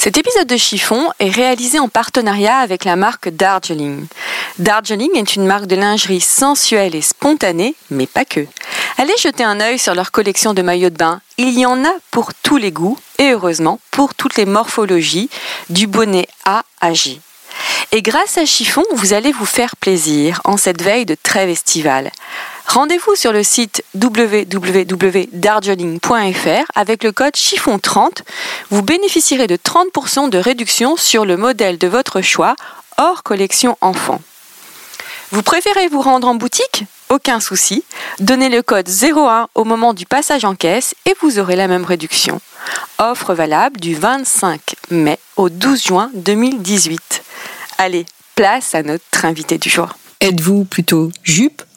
Cet épisode de Chiffon est réalisé en partenariat avec la marque Darjeeling. Darjeeling est une marque de lingerie sensuelle et spontanée, mais pas que. Allez jeter un œil sur leur collection de maillots de bain. Il y en a pour tous les goûts et heureusement pour toutes les morphologies, du bonnet A à J. Et grâce à Chiffon, vous allez vous faire plaisir en cette veille de trêve estivale. Rendez-vous sur le site www.darjeeling.fr avec le code chiffon30. Vous bénéficierez de 30% de réduction sur le modèle de votre choix hors collection enfant. Vous préférez vous rendre en boutique? Aucun souci. Donnez le code 01 au moment du passage en caisse et vous aurez la même réduction. Offre valable du 25 mai au 12 juin 2018. Allez, place à notre invité du jour. Êtes-vous plutôt jupe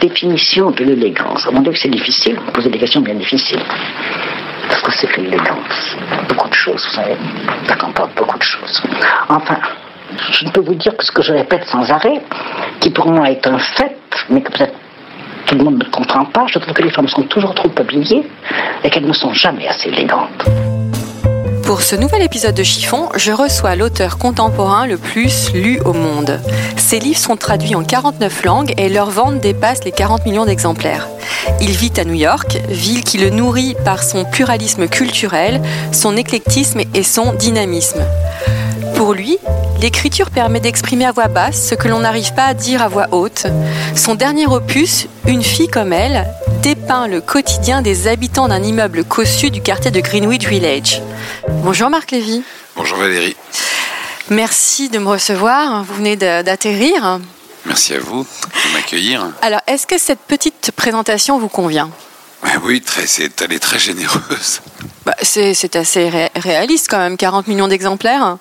Définition de l'élégance. Mon Dieu, c'est difficile, vous posez des questions bien difficiles. Parce que c'est que l'élégance Beaucoup de choses, vous savez. Ça comporte beaucoup de choses. Enfin, je ne peux vous dire que ce que je répète sans arrêt, qui pour moi est un fait, mais que peut-être tout le monde ne comprend pas, je trouve que les femmes sont toujours trop habillées et qu'elles ne sont jamais assez élégantes. Pour ce nouvel épisode de Chiffon, je reçois l'auteur contemporain le plus lu au monde. Ses livres sont traduits en 49 langues et leur vente dépasse les 40 millions d'exemplaires. Il vit à New York, ville qui le nourrit par son pluralisme culturel, son éclectisme et son dynamisme. Pour lui, l'écriture permet d'exprimer à voix basse ce que l'on n'arrive pas à dire à voix haute. Son dernier opus, Une fille comme elle, dépeint le quotidien des habitants d'un immeuble cossu du quartier de Greenwich Village. Bonjour Marc Lévy. Bonjour Valérie. Merci de me recevoir. Vous venez d'atterrir. Merci à vous de m'accueillir. Alors, est-ce que cette petite présentation vous convient? Oui, très, c'est, elle est très généreuse. Bah, c'est, assez réaliste quand même, 40 millions d'exemplaires.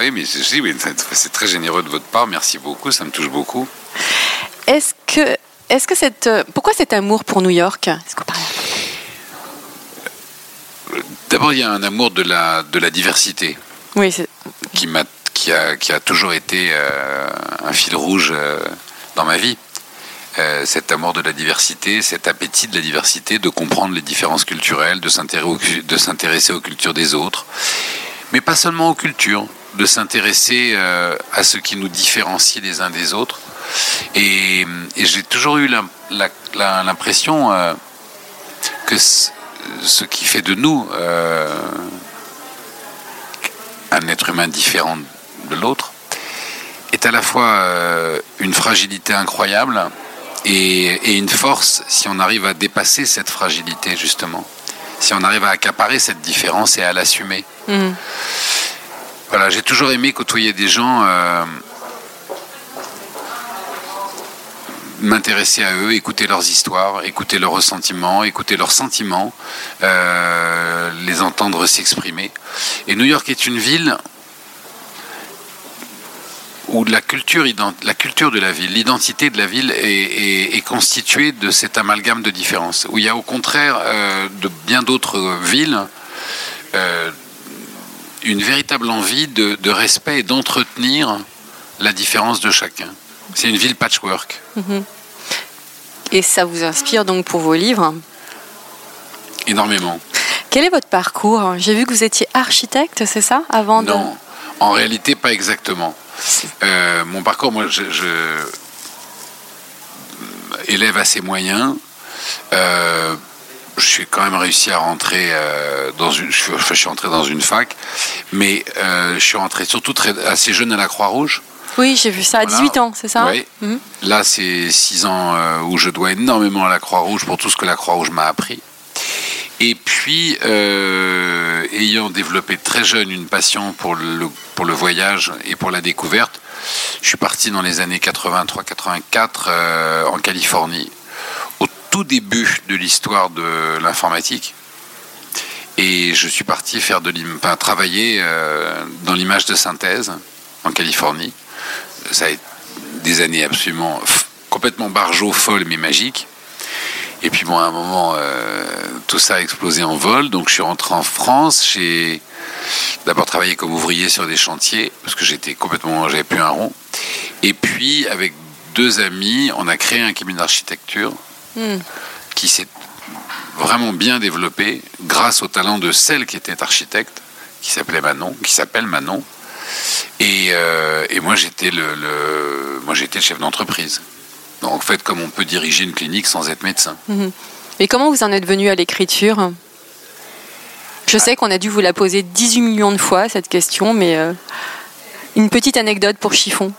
Oui, mais c'est très généreux de votre part. Merci beaucoup, ça me touche beaucoup. Est-ce que est-ce que cette, euh, pourquoi cet amour pour New York? D'abord, il y a un amour de la, de la diversité. Oui, qui, m'a, qui, a, qui a toujours été euh, un fil rouge euh, dans ma vie. cet amour de la diversité, cet appétit de la diversité, de comprendre les différences culturelles, de s'intéresser, de s'intéresser aux cultures des autres, mais pas seulement aux cultures, de s'intéresser à ce qui nous différencie les uns des autres. Et, j'ai toujours eu l'impression euh, que ce qui fait de nous euh, un être humain différent de l'autre est à la fois euh, une fragilité incroyable et, une force si on arrive à dépasser cette fragilité justement, si on arrive à accaparer cette différence et à l'assumer. Mmh. Voilà, j'ai toujours aimé côtoyer des gens m'intéresser à eux, écouter leurs histoires, écouter leurs ressentiments, écouter leurs sentiments, euh, les entendre s'exprimer. Et New York est une ville où la culture, la culture de la ville, l'identité de la ville est, constituée de cet amalgame de différences, où il y a au contraire euh, de bien d'autres villes euh, une véritable envie de, respect et d'entretenir la différence de chacun. C'est une ville patchwork. Mhm. Et ça vous inspire donc pour vos livres? Énormément. Quel est votre parcours? J'ai vu que vous étiez architecte, c'est ça? Avant Non, en réalité pas exactement. Euh, mon parcours, moi, je, élève assez moyen. Euh, je suis quand même réussi à rentrer euh, dans une. Je suis, je entré dans une fac, mais je suis rentré surtout très, assez jeune à la Croix-Rouge. Oui, j'ai vu ça à 18 ans, c'est ça Oui. Mhm. Là, c'est 6 ans où je dois énormément à la Croix-Rouge pour tout ce que la Croix-Rouge m'a appris. Et puis, euh, ayant développé très jeune une passion pour le, pour le voyage et pour la découverte, je suis parti dans les années 83-84 euh, en Californie, au tout début de l'histoire de l'informatique. Et je suis parti faire de enfin, travailler euh, dans l'image de synthèse en Californie. Ça a été des années absolument complètement barjot, folle mais magique. Et puis bon, à un moment, euh, tout ça a explosé en vol. Donc je suis rentré en France. J'ai d'abord travaillé comme ouvrier sur des chantiers parce que j'étais complètement, j'avais plus un rond. Et puis avec deux amis, on a créé un cabinet d'architecture hmm. qui s'est vraiment bien développé grâce au talent de celle qui était architecte, qui s'appelait Manon, qui s'appelle Manon. Et, euh, moi j'étais le, moi j'étais chef d'entreprise. Donc en fait, comme on peut diriger une clinique sans être médecin. Hmm. Et comment vous en êtes venu à l'écriture? Je sais qu'on a dû vous la poser 18 millions de fois cette question, mais euh, une petite anecdote pour Chiffon.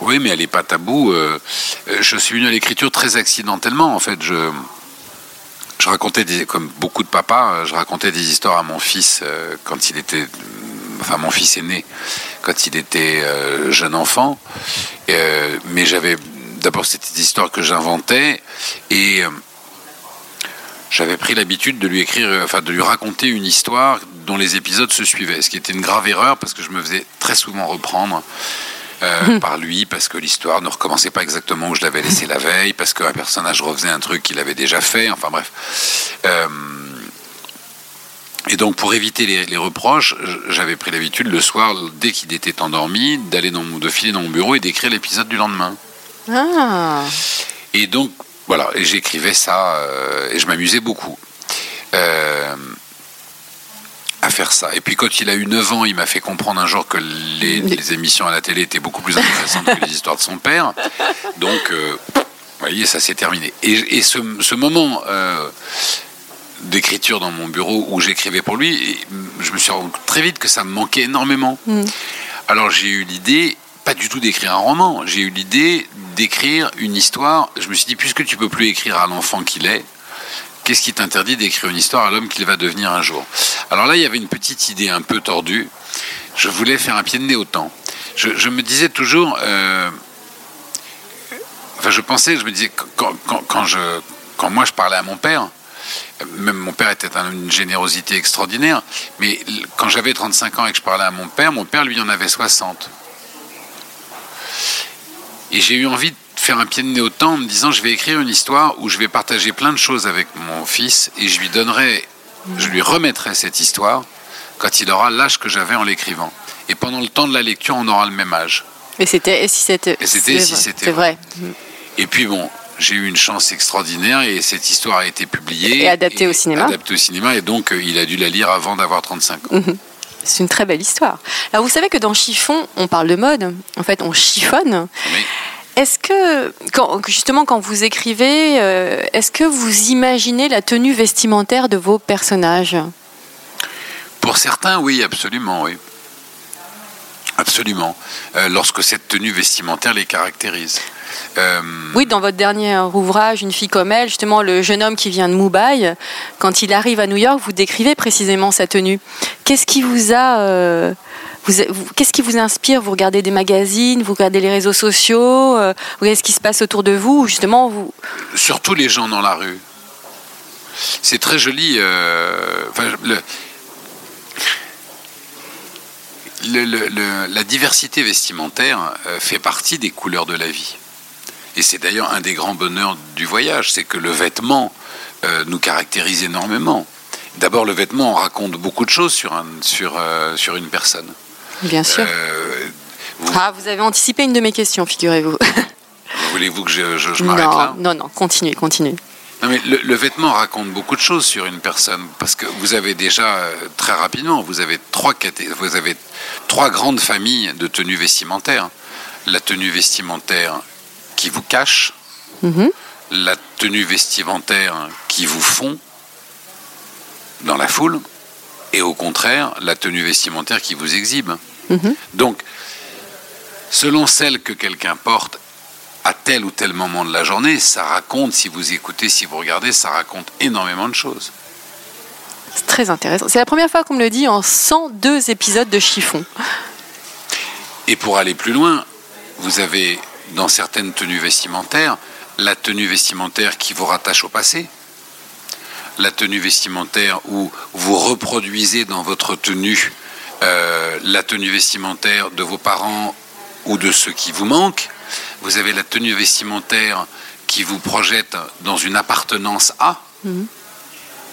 Oui, mais elle n'est pas tabou. Euh, je suis venu à l'écriture très accidentellement. En fait, je, je racontais, des, comme beaucoup de papas, euh, je racontais des histoires à mon fils euh, quand il était, enfin mon fils aîné, quand il était jeune enfant. mais j'avais, d'abord c'était des histoires que j'inventais et j'avais pris l'habitude de lui écrire, enfin de lui raconter une histoire dont les épisodes se suivaient, ce qui était une grave erreur parce que je me faisais très souvent reprendre. Euh, par lui, parce que l'histoire ne recommençait pas exactement où je l'avais laissé la veille, parce qu'un personnage refaisait un truc qu'il avait déjà fait, enfin bref. Euh, et donc pour éviter les, reproches, j'avais pris l'habitude le soir, dès qu'il était endormi, d'aller dans de filer dans mon bureau et d'écrire l'épisode du lendemain. Ah. Et donc voilà, j'écrivais ça euh, et je m'amusais beaucoup à faire ça. Et puis quand il a eu 9 ans, il m'a fait comprendre un jour que les, émissions à la télé étaient beaucoup plus intéressantes que les histoires de son père. Donc, euh, vous voyez, ça s'est terminé. Et, ce, moment euh, d'écriture dans mon bureau où j'écrivais pour lui, je me suis rendu très vite que ça me manquait énormément. Mm. Alors j'ai eu l'idée, pas du tout d'écrire un roman, j'ai eu l'idée d'écrire une histoire. Je me suis dit, puisque tu peux plus écrire à l'enfant qu'il est, Qu'est-ce qui t'interdit d'écrire une histoire à l'homme qu'il va devenir un jour? Alors là, il y avait une petite idée un peu tordue. Je voulais faire un pied de nez au temps. Je, me disais toujours, euh, enfin, je pensais, je me disais quand, je, quand moi je parlais à mon père, même mon père était d'une générosité extraordinaire, mais quand j'avais 35 ans et que je parlais à mon père, mon père lui en avait 60. Et j'ai eu envie de faire un pied de nez au temps en me disant je vais écrire une histoire où je vais partager plein de choses avec mon fils et je lui donnerai, je lui remettrai cette histoire quand il aura l'âge que j'avais en l'écrivant. Et pendant le temps de la lecture, on aura le même âge. Et c'était si c'était. c'était si c'était. vrai. Et puis bon, j'ai eu une chance extraordinaire et cette histoire a été publiée. Et adaptée au cinéma. Adaptée au cinéma et donc euh, il a dû la lire avant d'avoir 35 ans. C'est une très belle histoire. Alors vous savez que dans Chiffon, on parle de mode. En fait, on chiffonne. Oui. Est-ce que, justement, quand vous écrivez, euh, est-ce que vous imaginez la tenue vestimentaire de vos personnages? Pour certains, oui, absolument, oui. Absolument. Euh, lorsque cette tenue vestimentaire les caractérise. Euh, oui, dans votre dernier ouvrage, Une fille comme elle, justement, le jeune homme qui vient de Mumbai, quand il arrive à New York, vous décrivez précisément sa tenue. Qu'est-ce qui vous a Qu'est-ce qui vous inspire? Vous regardez des magazines, vous regardez les réseaux sociaux, euh, vous regardez ce qui se passe autour de vous, justement vous... Surtout les gens dans la rue. C'est très joli. Euh, la diversité vestimentaire euh, fait partie des couleurs de la vie. Et c'est d'ailleurs un des grands bonheurs du voyage, c'est que le vêtement nous caractérise énormément. D'abord, le vêtement raconte beaucoup de choses sur, un, sur, sur une personne. Bien sûr. Euh, vous... Ah, vous avez anticipé une de mes questions, figurez-vous. Voulez-vous que je, je, m'arrête là? Non, non, continuez, continuez. Non, mais le, vêtement raconte beaucoup de choses sur une personne parce que vous avez déjà euh, très rapidement, vous avez trois vous avez trois grandes familles de tenues vestimentaires. La tenue vestimentaire qui vous cache, mhm. la tenue vestimentaire qui vous fond dans la foule, et au contraire la tenue vestimentaire qui vous exhibe. Mhm. Donc, selon celle que quelqu'un porte à tel ou tel moment de la journée, ça raconte, si vous écoutez, si vous regardez, ça raconte énormément de choses. C'est très intéressant. C'est la première fois qu'on me le dit en 102 épisodes de Chiffon. Et pour aller plus loin, vous avez dans certaines tenues vestimentaires la tenue vestimentaire qui vous rattache au passé. la tenue vestimentaire où vous reproduisez dans votre tenue euh, la tenue vestimentaire de vos parents ou de ceux qui vous manquent. Vous avez la tenue vestimentaire qui vous projette dans une appartenance à. Mhm.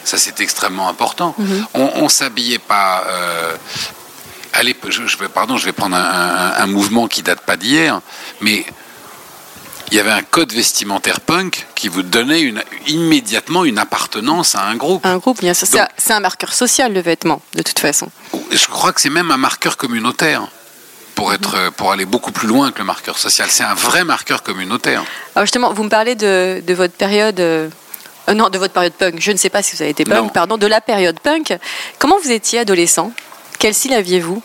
Ça, c'est extrêmement important. Mhm. On ne s'habillait pas. Euh, allez, je, pardon, je vais prendre un, mouvement qui date pas d'hier, mais il y avait un code vestimentaire punk qui vous donnait une, immédiatement une appartenance à un groupe. Un groupe, bien sûr. C'est un marqueur social, le vêtement, de toute façon. Je crois que c'est même un marqueur communautaire. Pour, être, pour aller beaucoup plus loin que le marqueur social. C'est un vrai marqueur communautaire. Alors justement, vous me parlez de, de votre période euh, euh, non, de votre période punk. Je ne sais pas si vous avez été punk, pardon, de la période punk. Comment vous étiez adolescent? Quel style aviez-vous?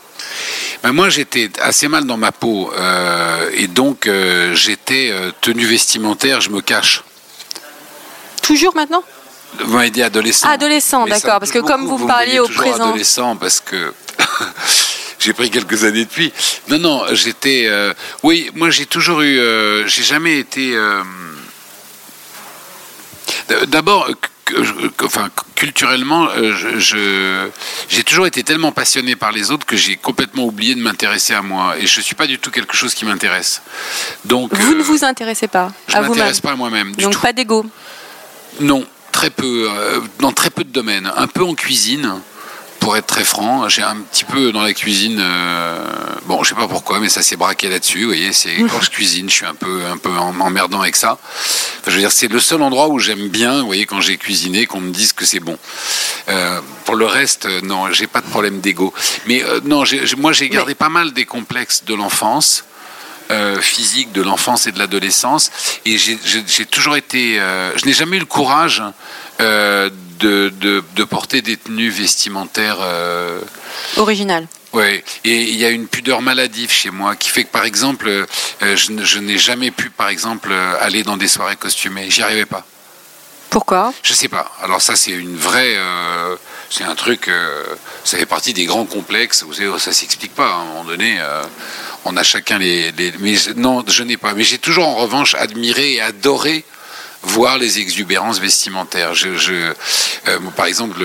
Ben moi, j'étais assez mal dans ma peau euh, et donc euh, j'étais euh, tenue vestimentaire, je me cache. Toujours maintenant? Vous m'avez dit adolescent. adolescent, d'accord, parce que comme vous, parliez au présent. Adolescent, parce que j'ai pris quelques années depuis. Non, non, j'étais. oui, moi j'ai toujours eu. j'ai jamais été. D'abord, enfin, culturellement, euh, j'ai toujours été tellement passionné par les autres que j'ai complètement oublié de m'intéresser à moi. Et je ne suis pas du tout quelque chose qui m'intéresse. Donc, vous ne euh, vous intéressez pas Je ne m'intéresse pas à moi-même. Donc pas d'ego Non, très peu. Euh, dans très peu de domaines. Un peu en cuisine pour être très franc, j'ai un petit peu dans la cuisine. Euh, bon, je sais pas pourquoi, mais ça s'est braqué là-dessus. Vous voyez, c'est quand je cuisine, je suis un peu, un peu emmerdant avec ça. je veux dire, c'est le seul endroit où j'aime bien, vous voyez, quand j'ai cuisiné, qu'on me dise que c'est bon. Euh, pour le reste, euh, non, j'ai pas de problème d'ego. Mais non, moi, j'ai gardé pas mal des complexes de l'enfance. Physique de l'enfance et de l'adolescence et j'ai toujours été je n'ai jamais eu le courage de, de, porter des tenues vestimentaires. Euh... Originales. Oui, et il y a une pudeur maladive chez moi qui fait que, par exemple, euh, je, n'ai jamais pu, par exemple, aller dans des soirées costumées. J'y arrivais pas. Pourquoi? Je sais pas. Alors ça, c'est une vraie, euh, c'est un truc. Euh, ça fait partie des grands complexes. Vous savez, ça s'explique pas. À un moment donné, on a chacun les. non, je n'ai pas. Mais j'ai toujours en revanche admiré et adoré voir les exubérances vestimentaires. Je, je euh, par exemple,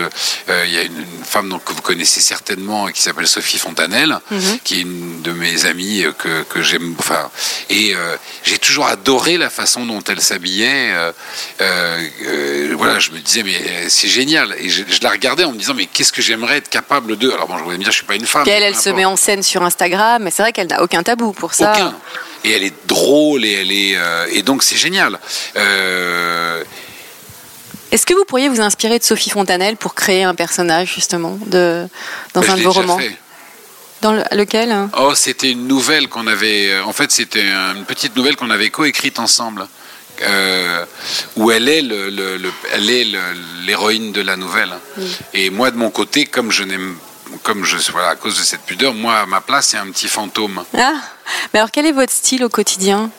euh, il y a une, femme donc, que vous connaissez certainement qui s'appelle Sophie Fontanelle, mhm. qui est une de mes amies que, que j'aime. Enfin, et euh, j'ai toujours adoré la façon dont elle s'habillait. voilà, je me disais mais c'est génial. Et je, la regardais en me disant mais qu'est-ce que j'aimerais être capable de? Alors bon, je voulais me dire je suis pas une femme. elle, elle se met en scène sur Instagram, mais c'est vrai qu'elle n'a aucun tabou pour ça. Aucun et elle est drôle et elle est euh, et donc c'est génial. Euh, Est-ce que vous pourriez vous inspirer de Sophie Fontanelle pour créer un personnage justement de dans ben, un de vos romans Dans lequel hein Oh, c'était une nouvelle qu'on avait. Euh, en fait, c'était une petite nouvelle qu'on avait coécrite ensemble. où elle est le, elle est l'héroïne de la nouvelle. Et moi de mon côté, comme je n'aime comme je voilà, à cause de cette pudeur, moi, à ma place, c'est un petit fantôme. Ah, mais alors quel est votre style au quotidien?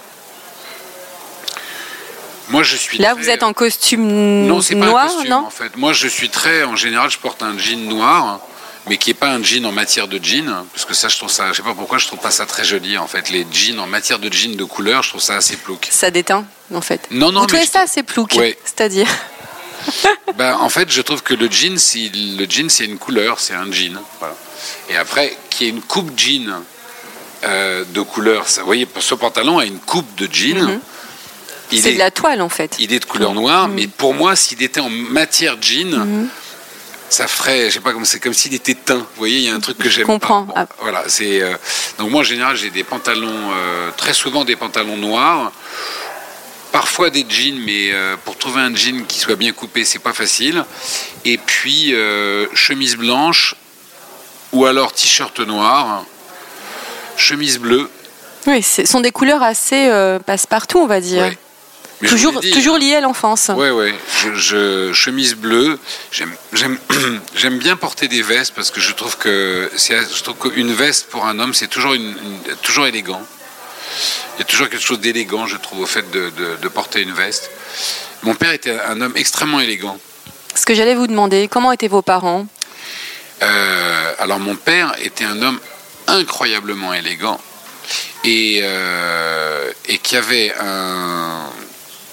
Moi, je suis. Là, vous êtes en costume non, c'est pas noir, un costume, non? En fait, moi, je suis très. En général, je porte un jean noir, mais qui est pas un jean en matière de jean, parce que ça, je trouve ça. Je sais pas pourquoi, je trouve pas ça très joli. En fait, les jeans en matière de jean de couleur, je trouve ça assez plouc. Ça déteint, en fait. Non, non. Vous trouvez ça assez plouc, c'est-à-dire? ben, en fait, je trouve que le jean, le jean, c'est une couleur, c'est un jean. Et après, qu'il y ait une coupe jean euh, de couleur, ça, vous voyez, ce pantalon a une coupe de jean. Mhm. C'est de la toile, en fait. Il est de couleur noire, mhm. mais pour moi, s'il était en matière jean, mhm. ça ferait, je sais pas comment c'est comme s'il était teint. Vous voyez, il y a un truc que j'aime. Comprends. Ah. Voilà, c'est euh, donc moi en général j'ai des pantalons, euh, très souvent des pantalons noirs parfois des jeans, mais euh, pour trouver un jean qui soit bien coupé, c'est pas facile. Et puis euh, chemise blanche ou alors t-shirt noir, chemise bleue. Oui, ce sont des couleurs assez euh, passe-partout, on va dire. toujours, toujours liées à l'enfance. Oui, oui. Je, chemise bleue. J'aime bien porter des vestes parce que je trouve que je trouve qu'une veste pour un homme, c'est toujours, une, toujours élégant. Il y a toujours quelque chose d'élégant, je trouve, au fait de, porter une veste. Mon père était un homme extrêmement élégant. Ce que j'allais vous demander, comment étaient vos parents? Euh, Alors mon père était un homme incroyablement élégant et, euh, et qui avait un,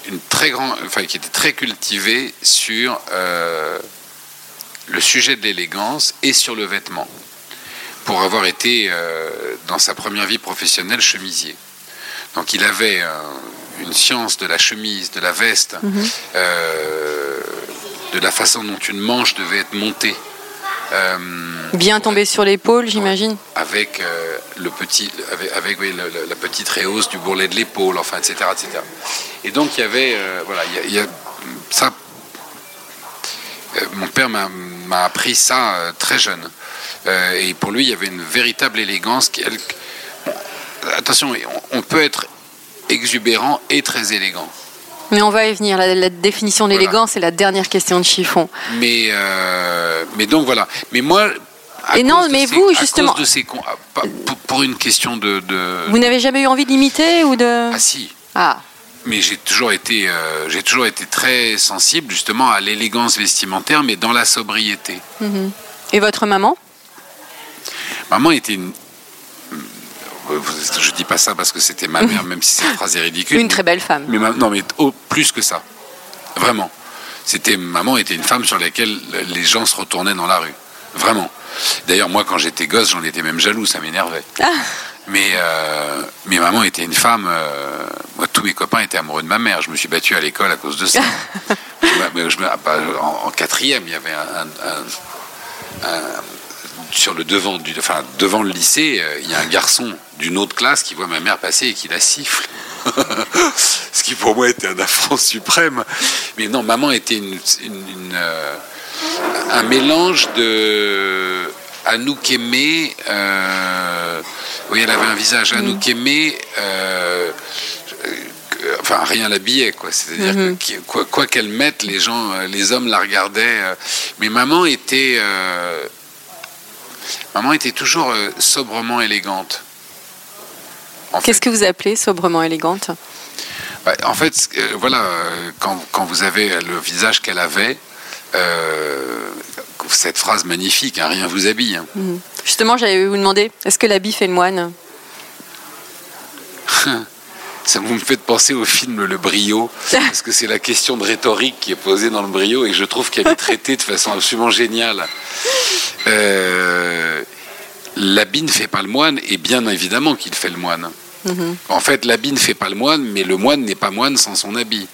une très grande, enfin, qui était très cultivé sur euh, le sujet de l'élégance et sur le vêtement, pour avoir été euh, dans sa première vie professionnelle chemisier. Donc il avait euh, une science de la chemise, de la veste, euh, de la façon dont une manche devait être montée. Euh, Bien tombé sur l'épaule, j'imagine. avec euh, le petit, avec, avec, oui, le- le- la petite réhausse du bourrelet de l'épaule, enfin, etc., etc. Et donc il y avait, voilà, il y a, il y a- ça. mon père m'a appris ça très jeune, et pour lui il y avait une véritable élégance. Qui, elle- attention, on, on peut être exubérant et très élégant. Mais on va y venir. La, la définition Voilà. d'élégance, c'est la dernière question de chiffon. Mais, euh, mais donc voilà. Mais moi. à Et non, de mais ces- vous, à justement- cause de ces con- pas- pour, pour une question de. de- Vous n'avez jamais eu envie d'imiter ou de... Ah si. Ah, Mais j'ai toujours été, euh, j'ai toujours été très sensible justement à l'élégance vestimentaire, mais dans la sobriété. Et votre maman? Maman était une. Je dis pas ça parce que c'était ma mère, même si cette phrase est ridicule. Une très belle femme. Mais ma- non, mais oh, plus que ça. Vraiment. C'était maman était une femme sur laquelle les gens se retournaient dans la rue. Vraiment. D'ailleurs, moi, quand j'étais gosse, j'en étais même jaloux, ça m'énervait. Ah. Mais, euh, mais maman était une femme. euh, moi, tous mes copains étaient amoureux de ma mère. Je me suis battu à l'école à cause de ça. je, je ah, bah, en, en quatrième, il y avait un, un- un- un- sur le devant du, enfin devant le lycée, euh, il y a un garçon d'une autre classe qui voit ma mère passer et qui la siffle. Ce qui pour moi était un affront suprême. Mais non, maman était une, une- une, euh, un mélange de Anouk aimée. Euh, oui, elle avait un visage Anouk aimée. euh, que- enfin, rien l'habillait, quoi. C'est-à-dire que qui- quoi quoi qu'elle mette, les gens, euh, les hommes la regardaient. euh. mais maman était, euh, maman était toujours euh, sobrement élégante. Qu'est-ce que vous appelez sobrement élégante? Bah, en fait, que- voilà, euh, quand, quand vous avez le visage qu'elle avait, euh, cette phrase magnifique, hein, rien vous habille. hein. Justement, j'allais vous demander, est-ce que l'habit fait le moine? Ça vous me fait penser au film Le Brio, parce que c'est la question de rhétorique qui est posée dans le Brio et je trouve qu'elle est traitée de façon absolument géniale. Euh, l'habit ne fait pas le moine, et bien évidemment qu'il fait le moine. En fait, l'habit ne fait pas le moine, mais le moine n'est pas moine sans son habit.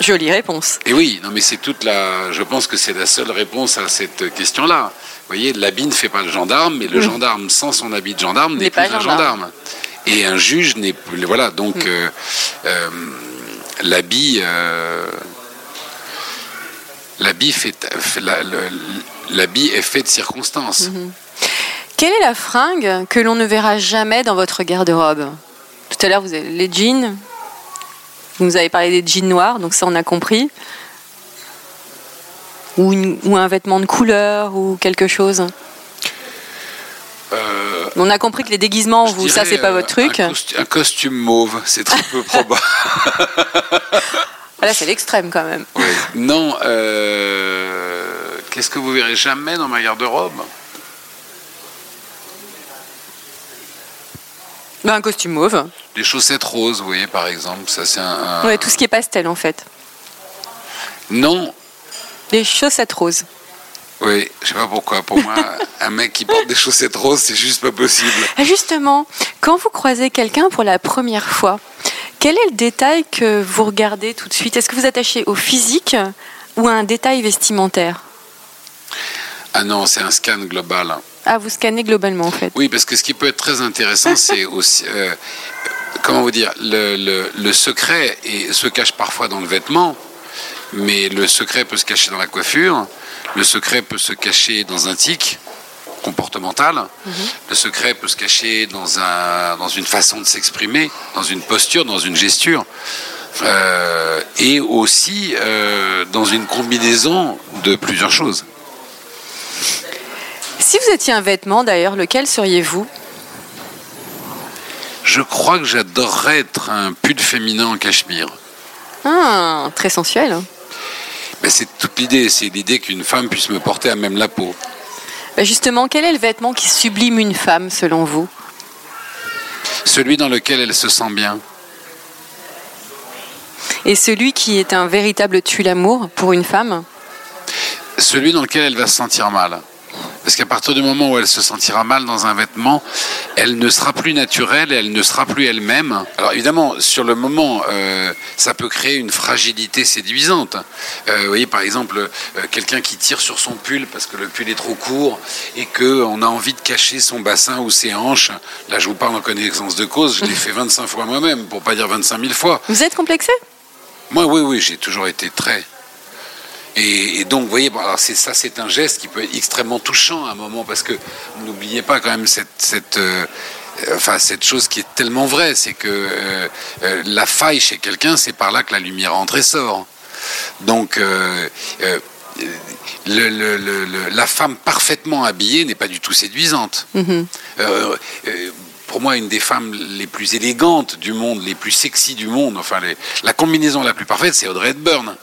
Jolie réponse. Et oui, non mais c'est toute la. Je pense que c'est la seule réponse à cette question-là. Vous voyez, l'habit ne fait pas le gendarme, mais le gendarme sans son habit de gendarme N'est n'est pas plus un gendarme. gendarme. Et un juge n'est plus. Voilà, donc euh, euh, l'habit. euh, L'habit fait, la- le- l'habit est fait de circonstances. Quelle est la fringue que l'on ne verra jamais dans votre garde-robe? Tout à l'heure, vous avez les jeans. Vous nous avez parlé des jeans noirs, donc ça, on a compris. Ou, une- ou un vêtement de couleur, ou quelque chose. Euh, On a compris que les déguisements, vous, ça, c'est pas euh, votre truc. Un, costu- un costume mauve, c'est très peu probable. Ah, Là, c'est l'extrême quand même. Oui. Non, euh, qu'est-ce que vous verrez jamais dans ma garde-robe? Ben, un costume mauve. Des chaussettes roses, vous voyez, par exemple. Ça, c'est un, un- Ouais, tout ce qui est pastel, en fait. Non, Des chaussettes roses. Oui, je sais pas pourquoi. Pour moi, un mec qui porte des chaussettes roses, c'est juste pas possible. Ah, Justement, quand vous croisez quelqu'un pour la première fois, quel est le détail que vous regardez tout de suite? Est-ce que vous attachez au physique ou à un détail vestimentaire? Ah non, c'est un scan global. Ah, vous scannez globalement en fait. Oui, parce que ce qui peut être très intéressant, c'est aussi. euh, comment vous dire le, le- le secret et, se cache parfois dans le vêtement, mais le secret peut se cacher dans la coiffure, le secret peut se cacher dans un tic comportemental, le secret peut se cacher dans, un, dans une façon de s'exprimer, dans une posture, dans une gesture. euh, et aussi euh, dans une combinaison de plusieurs choses. Si vous étiez un vêtement d'ailleurs, lequel seriez-vous? Je crois que j'adorerais être un pull féminin en cachemire. Ah, très sensuel. Mais c'est toute l'idée, c'est l'idée qu'une femme puisse me porter à même la peau. Bah, Justement, quel est le vêtement qui sublime une femme selon vous? Celui dans lequel elle se sent bien. Et celui qui est un véritable tue-l'amour pour une femme? Celui dans lequel elle va se sentir mal. Parce qu'à partir du moment où elle se sentira mal dans un vêtement, elle ne sera plus naturelle, elle ne sera plus elle-même. Alors évidemment, sur le moment, euh, ça peut créer une fragilité séduisante. Euh, vous voyez, par exemple, euh, quelqu'un qui tire sur son pull parce que le pull est trop court et qu'on a envie de cacher son bassin ou ses hanches. Là, je vous parle en connaissance de cause, je l'ai fait 25 fois moi-même, pour pas dire 25 000 fois. Vous êtes complexé? Moi, oui, oui, j'ai toujours été très. Et, et, donc, vous voyez, bon, alors c'est ça, c'est un geste qui peut être extrêmement touchant à un moment, parce que n'oubliez pas quand même cette, cette, euh, enfin, cette chose qui est tellement vraie, c'est que euh, euh, la faille chez quelqu'un, c'est par là que la lumière entre et sort. Donc, le, le, le, la femme parfaitement habillée n'est pas du tout séduisante. Mhm. pour moi, une des femmes les plus élégantes du monde, les plus sexy du monde, enfin, les, la combinaison la plus parfaite, c'est Audrey Hepburn.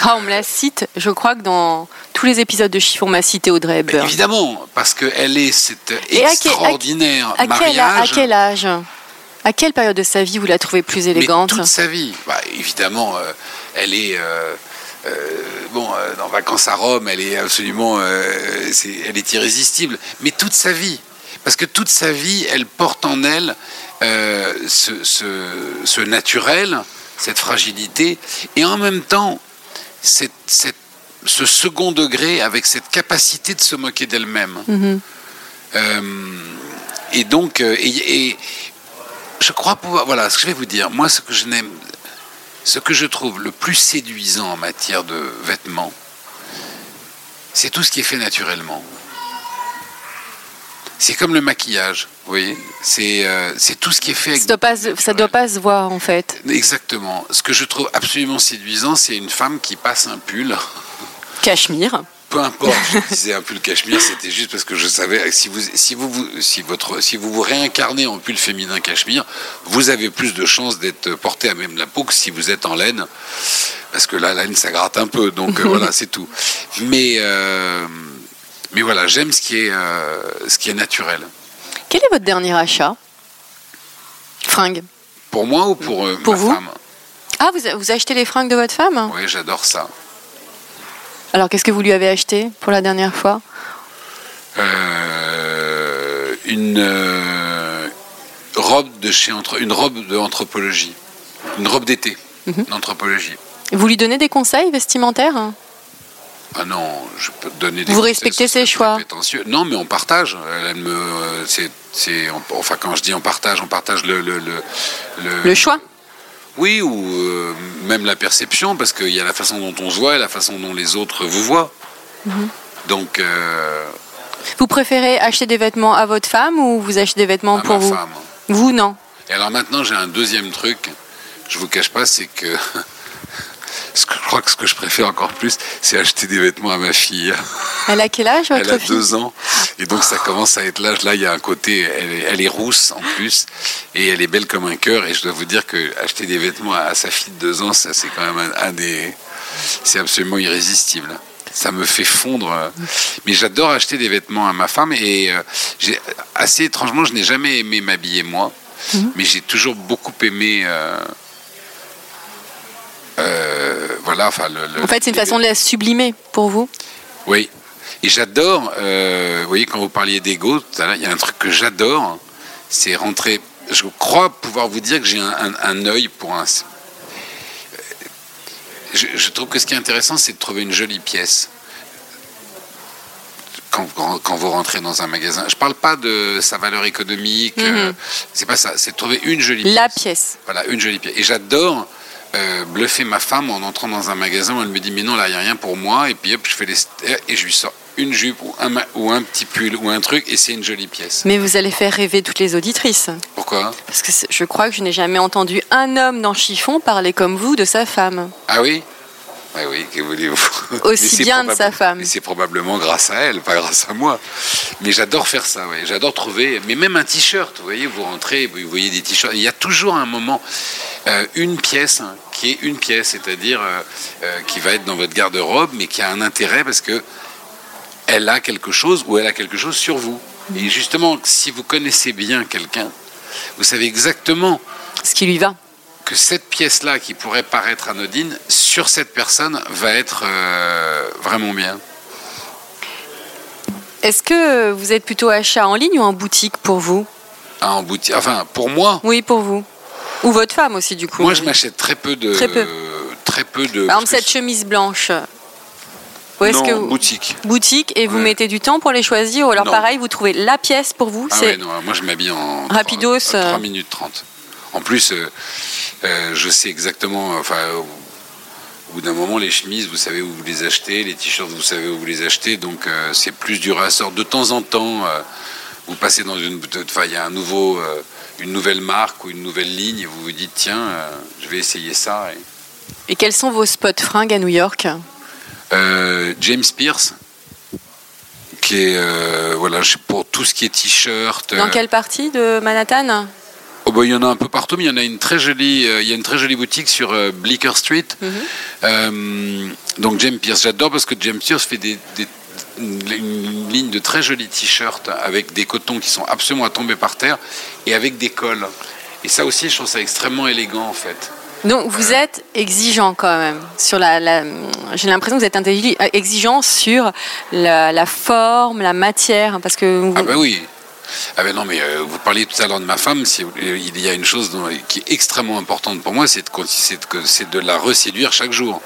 Ah, on me la cite, je crois que dans tous les épisodes de Chiffon, on m'a cité Audrey Hepburn. Évidemment, parce qu'elle est cet extraordinaire à quel, à, mariage. À quel âge? À quelle période de sa vie vous la trouvez plus élégante? Toute sa vie. Bah, évidemment, euh, elle est... Euh, euh, bon, euh, dans Vacances à Rome, elle est absolument... Euh, elle est irrésistible. Mais toute sa vie. Parce que toute sa vie, elle porte en elle ce, ce, ce naturel, cette fragilité, et en même temps cette, cette, ce second degré avec cette capacité de se moquer d'elle-même. -hmm. euh, et donc, euh, et, et, je crois pouvoir. Voilà ce que je vais vous dire. Moi, ce que je n'aime, ce que je trouve le plus séduisant en matière de vêtements, c'est tout ce qui est fait naturellement. C'est comme le maquillage, vous voyez C'est euh, tout ce qui est fait avec... Ça doit, pas, ça doit pas se voir, en fait. Exactement. Ce que je trouve absolument séduisant, c'est une femme qui passe un pull... Cachemire. Peu importe, je disais un pull cachemire, c'était juste parce que je savais si vous si vous, vous si votre si vous vous réincarnez en pull féminin cachemire, vous avez plus de chances d'être porté à même la peau que si vous êtes en laine, parce que la laine ça gratte un peu, donc euh, voilà c'est tout. Mais euh, mais voilà, j'aime ce qui est euh, ce qui est naturel. Quel est votre dernier achat? Fringues. Pour moi ou pour, euh, pour ma vous? femme? Ah, vous, vous achetez les fringues de votre femme? Oui, j'adore ça. Alors, qu'est-ce que vous lui avez acheté pour la dernière fois? Euh, Une euh, robe de chez entre, une robe d'anthropologie, une robe d'été Mhm. mm -hmm. d'anthropologie. Vous lui donnez des conseils vestimentaires? Ah non, je peux te donner des Vous respectez ses choix. Non, mais on partage. Elle me, enfin quand je dis on partage, on partage le le le, le choix. Oui, ou euh, même la perception, parce qu'il y a la façon dont on se voit et la façon dont les autres vous voient. Mm -hmm. Donc. Euh, vous préférez acheter des vêtements à votre femme ou vous achetez des vêtements à pour ma vous femme. Vous, non. Et alors maintenant, j'ai un deuxième truc. Je vous cache pas, c'est que ce que je crois que ce que je préfère encore plus, c'est acheter des vêtements à ma fille. Elle a quel âge votre Elle a fille deux ans, et donc ça commence à être l'âge. Là, il y a un côté, elle est, elle est, rousse en plus, et elle est belle comme un cœur. Et je dois vous dire que acheter des vêtements à, à sa fille de deux ans, ça c'est quand même un, un des, c'est absolument irrésistible. Ça me fait fondre. Mais j'adore acheter des vêtements à ma femme, et euh, j'ai assez étrangement, je n'ai jamais aimé m'habiller moi, Mm -hmm. mais j'ai toujours beaucoup aimé. Euh, euh, voilà, enfin, le, le, En fait, c'est une façon de la sublimer pour vous Oui. Et j'adore, euh, vous voyez, quand vous parliez d'ego, il y a un truc que j'adore, c'est rentrer. Je crois pouvoir vous dire que j'ai un, un, un, œil pour un. Je, je, trouve que ce qui est intéressant, c'est de trouver une jolie pièce. Quand, quand, quand, vous rentrez dans un magasin, je parle pas de sa valeur économique, Mhm. mm -hmm. euh, c'est pas ça, c'est de trouver une jolie La pièce. pièce. Voilà, une jolie pièce. Et j'adore euh, bluffer ma femme en entrant dans un magasin où elle me dit mais non là il n'y a rien pour moi et puis hop je fais les et je lui sors une jupe ou un, ou un petit pull ou un truc et c'est une jolie pièce. Mais vous allez faire rêver toutes les auditrices. Pourquoi? Parce que je crois que je n'ai jamais entendu un homme dans Chiffon parler comme vous de sa femme. Ah oui? Ah oui, que voulez-vous Aussi bien de sa femme. C'est probablement grâce à elle, pas grâce à moi. Mais j'adore faire ça, ouais. J'adore trouver, mais même un t-shirt, vous voyez, vous rentrez, vous voyez des t-shirts. Il y a toujours un moment, euh, une pièce hein, qui est une pièce, c'est-à-dire euh, euh, qui va être dans votre garde-robe, mais qui a un intérêt parce que elle a quelque chose ou elle a quelque chose sur vous. Et justement, si vous connaissez bien quelqu'un, vous savez exactement ce qui lui va. Que cette pièce-là, qui pourrait paraître anodine, sur cette personne, va être euh, vraiment bien. Est-ce que vous êtes plutôt achat en ligne ou en boutique pour vous Ah, en boutique. Enfin, pour moi, Oui, pour vous. Ou votre femme aussi, du coup. moi, je m'achète très peu de. Très peu. très peu de. Par exemple, que cette chemise blanche. Où est-ce non, que vous... boutique. Boutique, et vous Ouais. mettez du temps pour les choisir, ou alors Non. pareil, vous trouvez la pièce pour vous Ah ouais, non, moi je m'habille en Rapidos, 3, euh. minutes 30. En plus, euh, euh, je sais exactement, enfin, au, bout d'un moment, les chemises, vous savez où vous les achetez, les t-shirts, vous savez où vous les achetez, donc euh, c'est plus du ressort. De temps en temps, euh, vous passez dans une, enfin, il y a un nouveau, euh, une nouvelle marque ou une nouvelle ligne, et vous vous dites, tiens, je vais essayer ça. Et, Et quels sont vos spots fringues à New York? James Pierce, qui est, voilà, pour tout ce qui est t-shirt. Dans quelle partie de Manhattan? Oh bah, il y en a un peu partout, mais il y en a une très jolie, euh, il y a une très jolie boutique sur euh, Bleecker Street. Mhm. Euh, donc James Pierce, j'adore parce que James Pierce fait des, des- une, ligne de très jolis t-shirts avec des cotons qui sont absolument à tomber par terre et avec des cols. Et ça aussi, je trouve ça extrêmement élégant en fait. Donc vous êtes exigeant quand même sur la. la- J'ai l'impression que vous êtes exigeant sur la, la forme, la matière, parce que vous- Ah bah oui. Ah ben non, mais euh, vous parliez tout à l'heure de ma femme. si vous- il y a une chose dont- qui est extrêmement importante pour moi, c'est de, la reséduire chaque jour.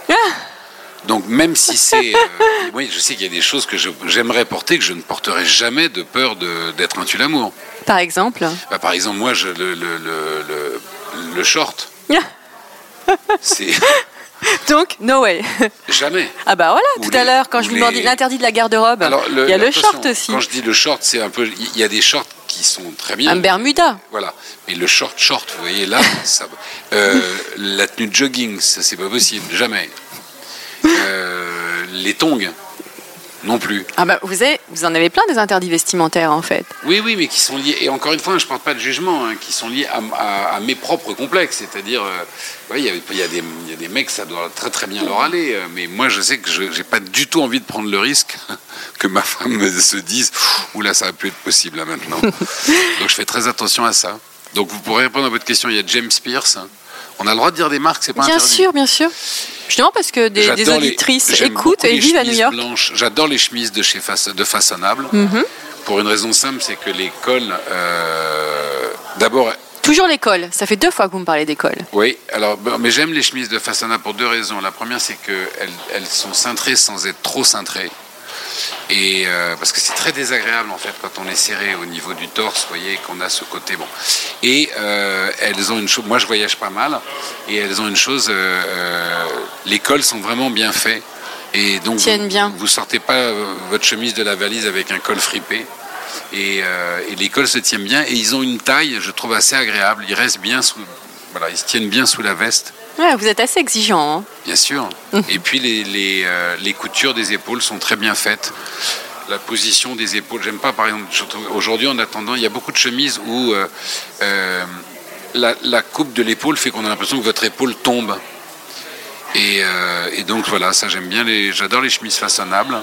Donc même si c'est, euh, oui, je sais qu'il y a des choses que j'aimerais porter que je ne porterai jamais de peur d'être un tue-l'amour. par exemple. Bah, par exemple, moi, je, le, le, le, le- le short, c'est Donc no way. jamais. Ah bah voilà, Ou tout les- à l'heure quand je ou vous demandais l'interdit de la garde-robe, il y a le short aussi, Quand je dis le short, c'est un peu, il y a des shorts qui sont très bien. un Bermuda. Voilà. Mais le short short, vous voyez là, ça, euh, la tenue de jogging, ça c'est pas possible, jamais. Euh, les tongs, non plus. Ah bah vous avez, vous en avez plein des interdits vestimentaires en fait. Oui, oui, mais qui sont liés, et encore une fois, je ne porte pas de jugement, hein, qui sont liés à, à- à mes propres complexes. C'est-à-dire, euh, ouais, il y, a- y, des- il y a des mecs, ça doit très très bien leur aller, euh, mais moi je sais que je n'ai pas du tout envie de prendre le risque que ma femme me se dise Oula, ça va plus être possible là maintenant. Donc je fais très attention à ça. Donc vous pourrez répondre à votre question. Il y a James Pierce. On a le droit de dire des marques, c'est pas Bien interdit. sûr, bien sûr. Justement parce que des, des les- auditrices écoutent et vivent à New York. J'adore les chemises de chez de Façonnable. Mhm. Pour une raison simple, c'est que les cols, euh, d'abord, Toujours l'école. Ça fait deux fois que vous me parlez d'école. oui, alors, mais j'aime les chemises de Façonnable pour deux raisons. La première, c'est qu'elles elles sont cintrées sans être trop cintrées. Et euh, parce que c'est très désagréable en fait quand on est serré au niveau du torse, vous voyez, qu'on a ce côté bon. Et euh, elles ont une chose. Moi, je voyage pas mal, et elles ont une chose. euh, les cols sont vraiment bien faits, et donc Tiennent vous, bien. vous sortez pas votre chemise de la valise avec un col fripé. Et, et les cols se tiennent bien, et ils ont une taille, je trouve assez agréable. Ils restent bien sous. Voilà, ils se tiennent bien sous la veste. Ouais, vous êtes assez exigeant. hein. Bien sûr. Et puis les, les, euh, les coutures des épaules sont très bien faites. La position des épaules, j'aime pas par exemple, aujourd'hui en attendant, il y a beaucoup de chemises où euh, euh, la, la coupe de l'épaule fait qu'on a l'impression que votre épaule tombe. Et, et donc voilà, ça j'aime bien, les, j'adore les chemises façonnables.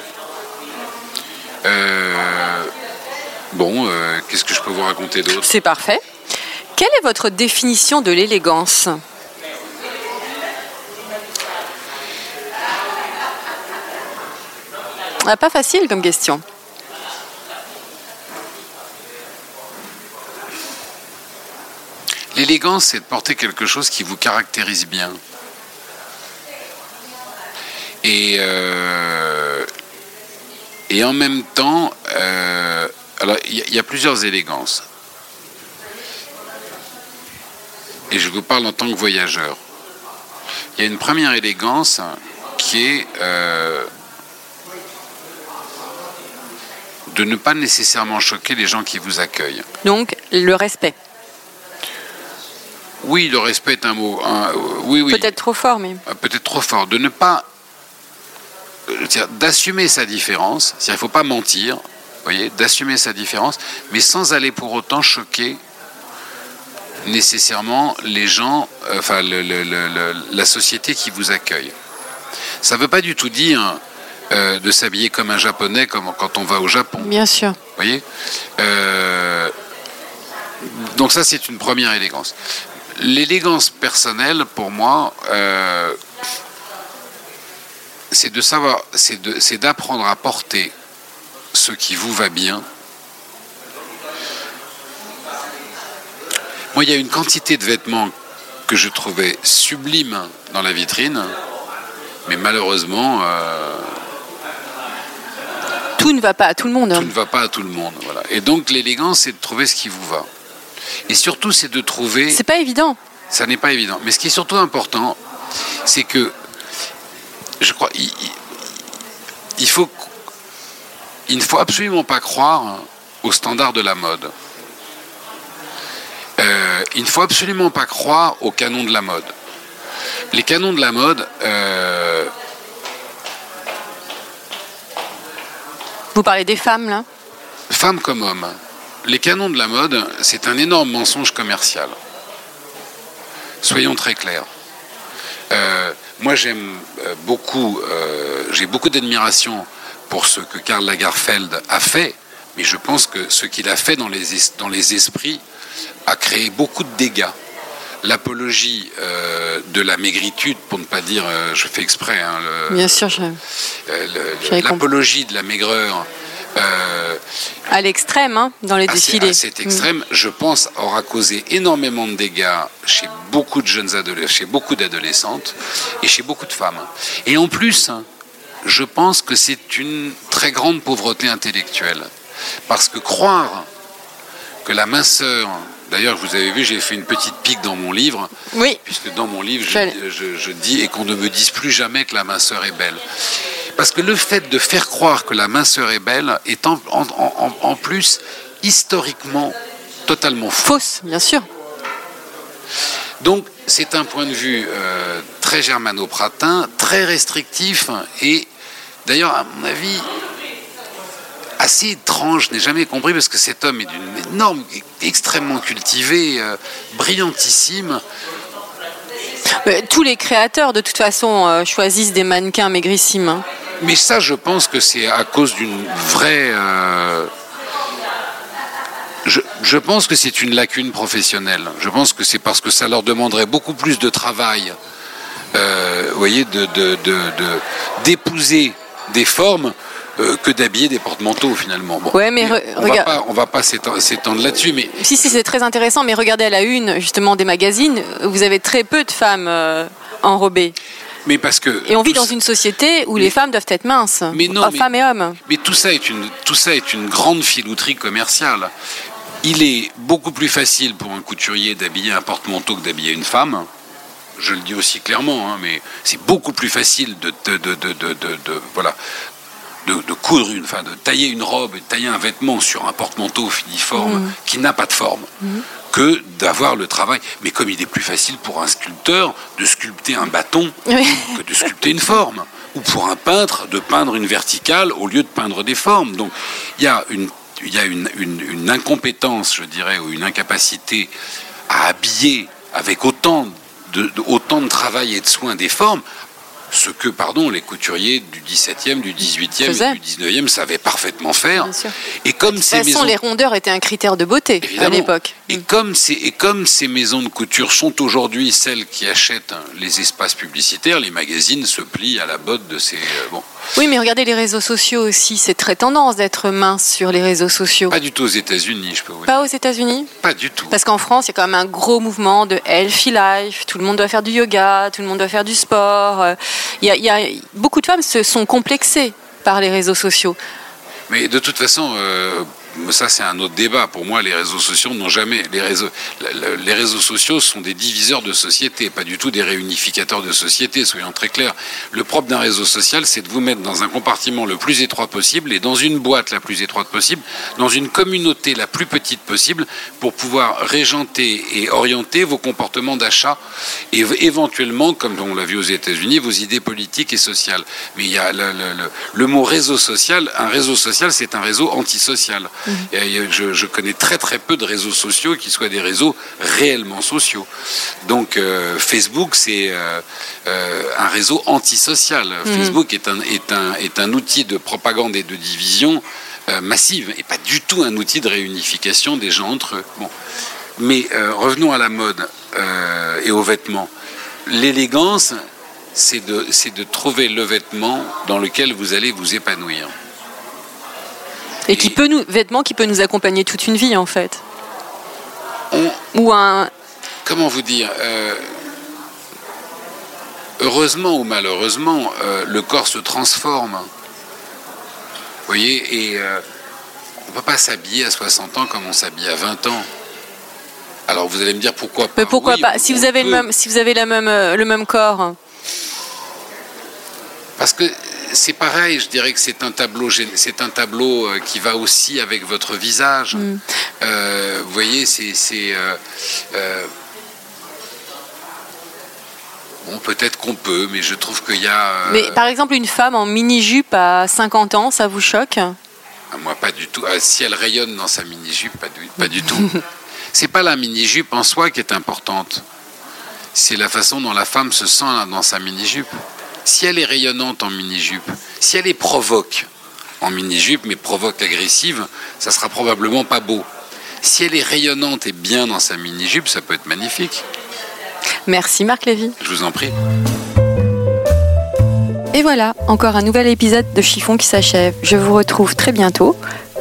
Bon, qu'est-ce que je peux vous raconter d'autre? C'est parfait. Quelle est votre définition de l'élégance? Ah, Pas facile comme question. L'élégance, c'est de porter quelque chose qui vous caractérise bien. Et, euh, en même temps, euh, il y a plusieurs élégances. Et je vous parle en tant que voyageur. Il y a une première élégance qui est euh, de ne pas nécessairement choquer les gens qui vous accueillent. Donc, le respect. Oui, le respect est un mot. un- euh, oui, oui. Peut-être trop fort, mais. Euh, peut-être trop fort, de ne pas, d'assumer sa différence, il ne faut pas mentir, voyez, d'assumer sa différence, mais sans aller pour autant choquer nécessairement les gens, euh, enfin le- le- le- le- la société qui vous accueille. Ça ne veut pas du tout dire euh, de s'habiller comme un japonais comme quand on va au Japon. Bien sûr. Vous voyez Euh, Donc ça, c'est une première élégance. l'élégance personnelle, pour moi, euh, c'est de savoir, c'est d'apprendre à porter ce qui vous va bien. Moi, il y a une quantité de vêtements que je trouvais sublimes dans la vitrine, mais malheureusement, euh, tout ne va pas à tout le monde. Tout hein. ne va pas à tout le monde. Voilà. Et donc l'élégance, c'est de trouver ce qui vous va. Et surtout, c'est de trouver. C'est pas évident. Ça n'est pas évident. Mais ce qui est surtout important, c'est que je crois, il, il, faut, il ne faut absolument pas croire aux standards de la mode. Euh, il ne faut absolument pas croire aux canons de la mode. Les canons de la mode. Euh, Vous parlez des femmes là? Femmes comme hommes. Les canons de la mode, c'est un énorme mensonge commercial. Soyons très clairs. Euh, moi, j'aime beaucoup, j'ai beaucoup d'admiration pour ce que Karl Lagerfeld a fait, mais je pense que ce qu'il a fait dans les, dans les esprits a créé beaucoup de dégâts. L'apologie euh, de la maigritude, pour ne pas dire, euh, je fais exprès, hein, le, Bien sûr, je... euh, l'apologie de la maigreur. à l'extrême, hein, dans les défilés. à cet extrême, mm. je pense, aura causé énormément de dégâts chez beaucoup de jeunes adolescents, chez beaucoup d'adolescentes et chez beaucoup de femmes. Et en plus, je pense que c'est une très grande pauvreté intellectuelle. Parce que croire que la minceur, d'ailleurs, vous avez vu, j'ai fait une petite pique dans mon livre, oui. puisque dans mon livre, je, je, je dis, et qu'on ne me dise plus jamais que la minceur est belle. Parce que le fait de faire croire que la minceur est belle est en, en, en, en plus historiquement totalement faux. fausse, bien sûr. Donc c'est un point de vue euh, très germano-pratin, très restrictif et d'ailleurs à mon avis assez étrange, je n'ai jamais compris parce que cet homme est d'une énorme, extrêmement cultivé, euh, brillantissime. Mais tous les créateurs, de toute façon, euh, choisissent des mannequins maigrissimes. Hein. Mais ça, je pense que c'est à cause d'une vraie. Euh, je, je, pense que c'est une lacune professionnelle. Je pense que c'est parce que ça leur demanderait beaucoup plus de travail, euh, vous voyez, de, de, de, d'épouser des formes euh, que d'habiller des porte-manteaux finalement. Bon, ouais, mais, mais on, regarde... va pas, on va pas s'étendre là-dessus, mais si si c'est très intéressant. Mais regardez à la une justement des magazines, vous avez très peu de femmes euh, enrobées. Mais parce que et on vit dans une société où mais, les femmes doivent être minces, mais non, mais, femmes et hommes. Mais tout ça est une tout ça est une grande filouterie commerciale. Il est beaucoup plus facile pour un couturier d'habiller un porte-manteau que d'habiller une femme. Je le dis aussi clairement, hein, mais c'est beaucoup plus facile de, de, de, de, de voilà, de, de, coudre une, enfin, de tailler une robe et de tailler un vêtement sur un porte-manteau filiforme mmh. qui n'a pas de forme. Mmh. que d'avoir le travail. Mais comme il est plus facile pour un sculpteur de sculpter un bâton oui. que de sculpter une forme, ou pour un peintre de peindre une verticale au lieu de peindre des formes. Donc il y a une, y a une, une, une incompétence, je dirais, ou une incapacité à habiller avec autant de, de, autant de travail et de soins des formes, ce que, pardon, les couturiers du 17e, du 18e Faisait. et du 19e savaient parfaitement faire. Et comme de toute ces façon, maisons... les rondeurs étaient un critère de beauté Évidemment. à l'époque. Et comme, ces, et comme ces maisons de couture sont aujourd'hui celles qui achètent les espaces publicitaires, les magazines se plient à la botte de ces... euh, bon. Oui, mais regardez les réseaux sociaux aussi. C'est très tendance d'être mince sur les réseaux sociaux. Pas du tout aux États-Unis, je peux vous dire. Pas aux États-Unis? Pas du tout. Parce qu'en France, il y a quand même un gros mouvement de healthy life. Tout le monde doit faire du yoga, tout le monde doit faire du sport. Euh, Il y a, il y a beaucoup de femmes se sont complexées par les réseaux sociaux. Mais de toute façon, euh, ça c'est un autre débat. Pour moi, les réseaux sociaux n'ont jamais. Les réseaux, les réseaux sociaux sont des diviseurs de société, pas du tout des réunificateurs de société. Soyons très clairs. Le propre d'un réseau social, c'est de vous mettre dans un compartiment le plus étroit possible et dans une boîte la plus étroite possible, dans une communauté la plus petite possible, pour pouvoir régenter et orienter vos comportements d'achat et éventuellement, comme on l'a vu aux États-Unis, vos idées politiques et sociales. Mais il y a le, mot réseau social. Un réseau social, c'est un réseau antisocial. Mmh. Je, je, connais très très peu de réseaux sociaux qui soient des réseaux réellement sociaux. Donc euh, Facebook, c'est euh, euh, un réseau antisocial. Mmh. Facebook est un, est, un, est un outil de propagande et de division massive et pas du tout un outil de réunification des gens entre eux. Bon. Mais revenons à la mode. Et aux vêtements. L'élégance, c'est de, c'est de trouver le vêtement dans lequel vous allez vous épanouir. Et qui peut nous, vêtements qui peut nous accompagner toute une vie en fait. On- Ou un. comment vous dire euh, Heureusement ou malheureusement, euh, le corps se transforme. Vous voyez, et euh, on ne peut pas s'habiller à 60 ans comme on s'habille à 20 ans. Alors vous allez me dire pourquoi pas Mais pourquoi Oui, pas on- Si on vous avez le peut. même, si vous avez la même, le même corps. Parce que c'est pareil, je dirais que c'est un tableau, gén- c'est un tableau euh, qui va aussi avec votre visage. Mm. Euh, vous voyez, c'est, c'est, euh, bon, peut-être qu'on peut, mais je trouve qu'il y a. Mais par exemple, une femme en mini-jupe à 50 ans, ça vous choque? Ah, Moi, pas du tout. Ah, si elle rayonne dans sa mini-jupe, pas du, pas du tout. c'est pas la mini-jupe en soi qui est importante. C'est la façon dont la femme se sent dans sa mini-jupe. Si elle est rayonnante en mini-jupe, si elle est provoque en mini-jupe, mais provoque agressive, ça sera probablement pas beau. Si elle est rayonnante et bien dans sa mini-jupe, ça peut être magnifique. Merci Marc Lévy. Je vous en prie. Et voilà, encore un nouvel épisode de Chiffon qui s'achève. Je vous retrouve très bientôt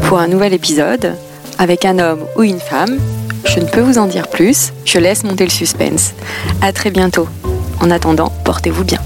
pour un nouvel épisode avec un homme ou une femme. Je ne peux vous en dire plus, je laisse monter le suspense. À très bientôt. En attendant, portez-vous bien.